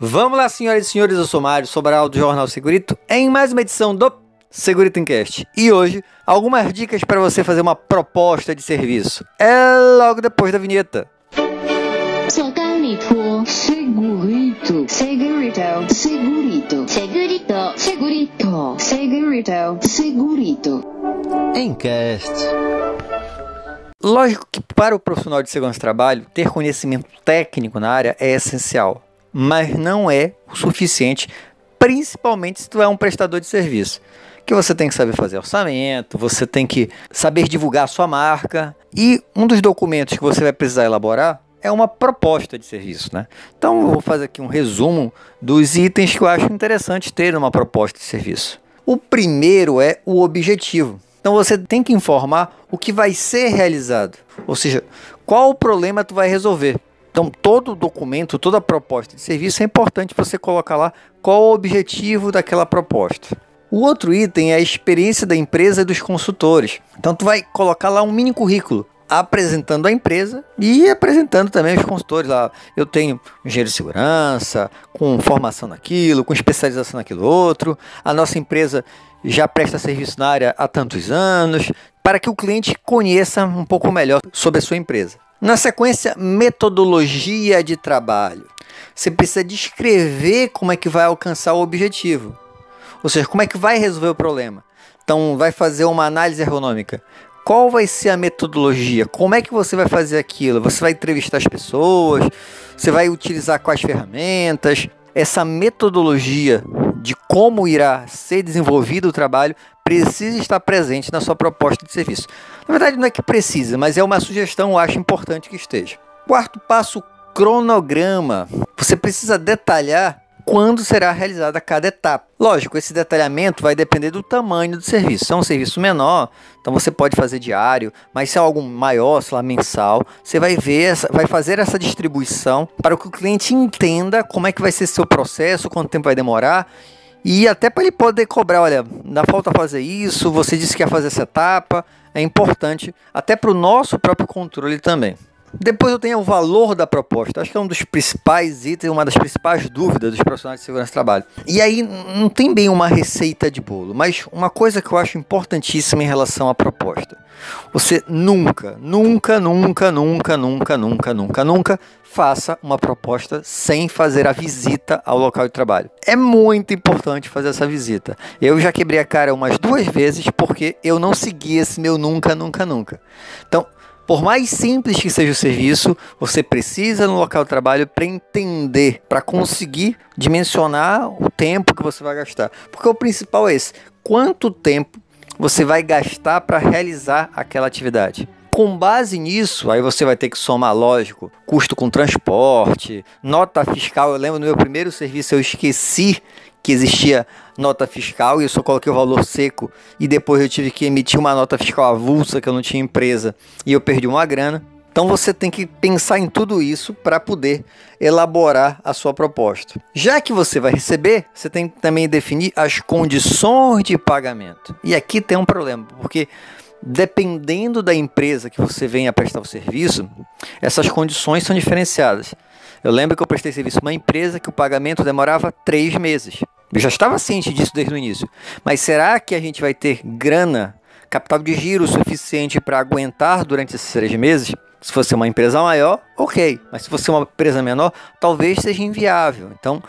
Vamos lá, senhoras e senhores, eu sou Mário Sobral do Jornal Segurito, em mais uma edição do Segurito Encast. E hoje, algumas dicas para você fazer uma proposta de serviço. É logo depois da vinheta. Segurito, segurito, segurito, segurito, segurito, segurito, segurito, segurito. Encast. Lógico que para o profissional de segurança do trabalho, ter conhecimento técnico na área é essencial mas não é o suficiente, principalmente se tu é um prestador de serviço. Que você tem que saber fazer orçamento, você tem que saber divulgar a sua marca e um dos documentos que você vai precisar elaborar é uma proposta de serviço, né? Então eu vou fazer aqui um resumo dos itens que eu acho interessante ter numa proposta de serviço. O primeiro é o objetivo. Então você tem que informar o que vai ser realizado, ou seja, qual o problema tu vai resolver. Então, todo documento, toda proposta de serviço é importante você colocar lá qual o objetivo daquela proposta. O outro item é a experiência da empresa e dos consultores. Então, tu vai colocar lá um mini currículo apresentando a empresa e apresentando também os consultores lá. Eu tenho engenheiro de segurança, com formação naquilo, com especialização naquilo outro. A nossa empresa já presta serviço na área há tantos anos, para que o cliente conheça um pouco melhor sobre a sua empresa. Na sequência, metodologia de trabalho. Você precisa descrever como é que vai alcançar o objetivo. Ou seja, como é que vai resolver o problema. Então, vai fazer uma análise ergonômica. Qual vai ser a metodologia? Como é que você vai fazer aquilo? Você vai entrevistar as pessoas? Você vai utilizar quais ferramentas? Essa metodologia de como irá ser desenvolvido o trabalho precisa estar presente na sua proposta de serviço. Na verdade, não é que precisa, mas é uma sugestão, eu acho importante que esteja. Quarto passo, cronograma. Você precisa detalhar quando será realizada cada etapa. Lógico, esse detalhamento vai depender do tamanho do serviço. Se é um serviço menor, então você pode fazer diário, mas se é algo maior, sei lá, mensal, você vai ver, essa, vai fazer essa distribuição para que o cliente entenda como é que vai ser seu processo, quanto tempo vai demorar e até para ele poder cobrar, olha, dá falta fazer isso, você disse que ia fazer essa etapa, é importante, até para o nosso próprio controle também. Depois eu tenho o valor da proposta. Acho que é um dos principais itens, uma das principais dúvidas dos profissionais de segurança do trabalho. E aí não tem bem uma receita de bolo, mas uma coisa que eu acho importantíssima em relação à proposta. Você nunca, nunca, nunca, nunca, nunca, nunca, nunca, nunca faça uma proposta sem fazer a visita ao local de trabalho. É muito importante fazer essa visita. Eu já quebrei a cara umas duas vezes porque eu não segui esse meu nunca, nunca, nunca. Então, por mais simples que seja o serviço, você precisa no local de trabalho para entender, para conseguir dimensionar o tempo que você vai gastar. Porque o principal é esse: quanto tempo você vai gastar para realizar aquela atividade. Com base nisso, aí você vai ter que somar, lógico, custo com transporte, nota fiscal. Eu lembro no meu primeiro serviço eu esqueci que existia nota fiscal e eu só coloquei o valor seco e depois eu tive que emitir uma nota fiscal avulsa que eu não tinha empresa e eu perdi uma grana. Então você tem que pensar em tudo isso para poder elaborar a sua proposta. Já que você vai receber, você tem que também definir as condições de pagamento. E aqui tem um problema, porque dependendo da empresa que você venha prestar o serviço, essas condições são diferenciadas. Eu lembro que eu prestei serviço uma empresa que o pagamento demorava três meses. Eu já estava ciente disso desde o início. Mas será que a gente vai ter grana, capital de giro suficiente para aguentar durante esses três meses? Se fosse uma empresa maior, ok. Mas se fosse uma empresa menor, talvez seja inviável. Então,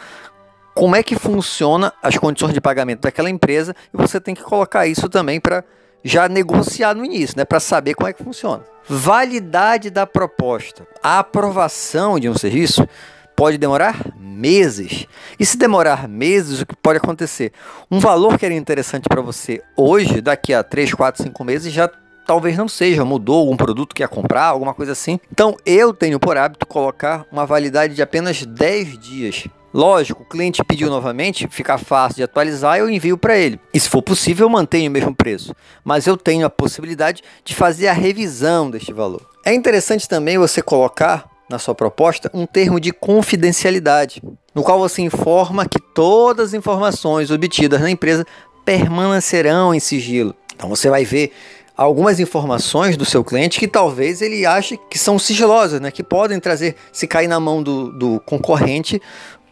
como é que funciona as condições de pagamento daquela empresa? E você tem que colocar isso também para já negociar no início, né, para saber como é que funciona. Validade da proposta. A aprovação de um serviço pode demorar meses. E se demorar meses, o que pode acontecer? Um valor que era interessante para você hoje, daqui a 3, 4, 5 meses, já talvez não seja, mudou algum produto que ia comprar, alguma coisa assim. Então eu tenho por hábito colocar uma validade de apenas 10 dias. Lógico, o cliente pediu novamente, fica fácil de atualizar, eu envio para ele. E se for possível, eu mantenho o mesmo preço. Mas eu tenho a possibilidade de fazer a revisão deste valor. É interessante também você colocar na sua proposta um termo de confidencialidade, no qual você informa que todas as informações obtidas na empresa permanecerão em sigilo. Então você vai ver algumas informações do seu cliente que talvez ele ache que são sigilosas, né? que podem trazer, se cair na mão do, do concorrente,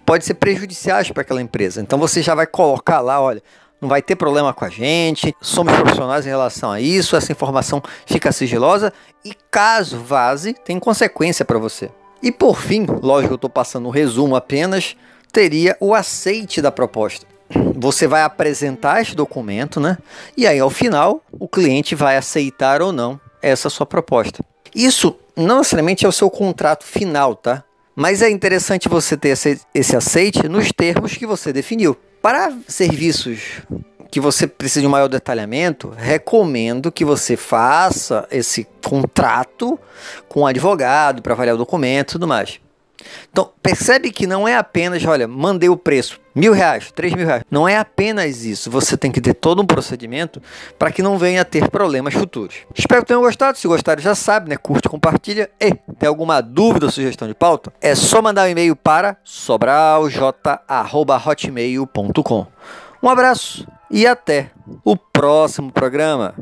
pode ser prejudiciais para aquela empresa. Então você já vai colocar lá, olha, não vai ter problema com a gente, somos profissionais em relação a isso, essa informação fica sigilosa e caso vaze, tem consequência para você. E por fim, lógico, eu estou passando um resumo apenas, teria o aceite da proposta. Você vai apresentar este documento, né? E aí, ao final, o cliente vai aceitar ou não essa sua proposta. Isso não necessariamente é o seu contrato final, tá? Mas é interessante você ter esse, esse aceite nos termos que você definiu. Para serviços que você precisa de um maior detalhamento, recomendo que você faça esse contrato com um advogado para avaliar o documento e tudo mais. Então, percebe que não é apenas, olha, mandei o preço, mil reais, três mil reais. Não é apenas isso. Você tem que ter todo um procedimento para que não venha a ter problemas futuros. Espero que tenham gostado. Se gostaram, já sabe, né? Curte, compartilha. E tem alguma dúvida ou sugestão de pauta? É só mandar um e-mail para sobralj.hotmail.com. Um abraço e até o próximo programa.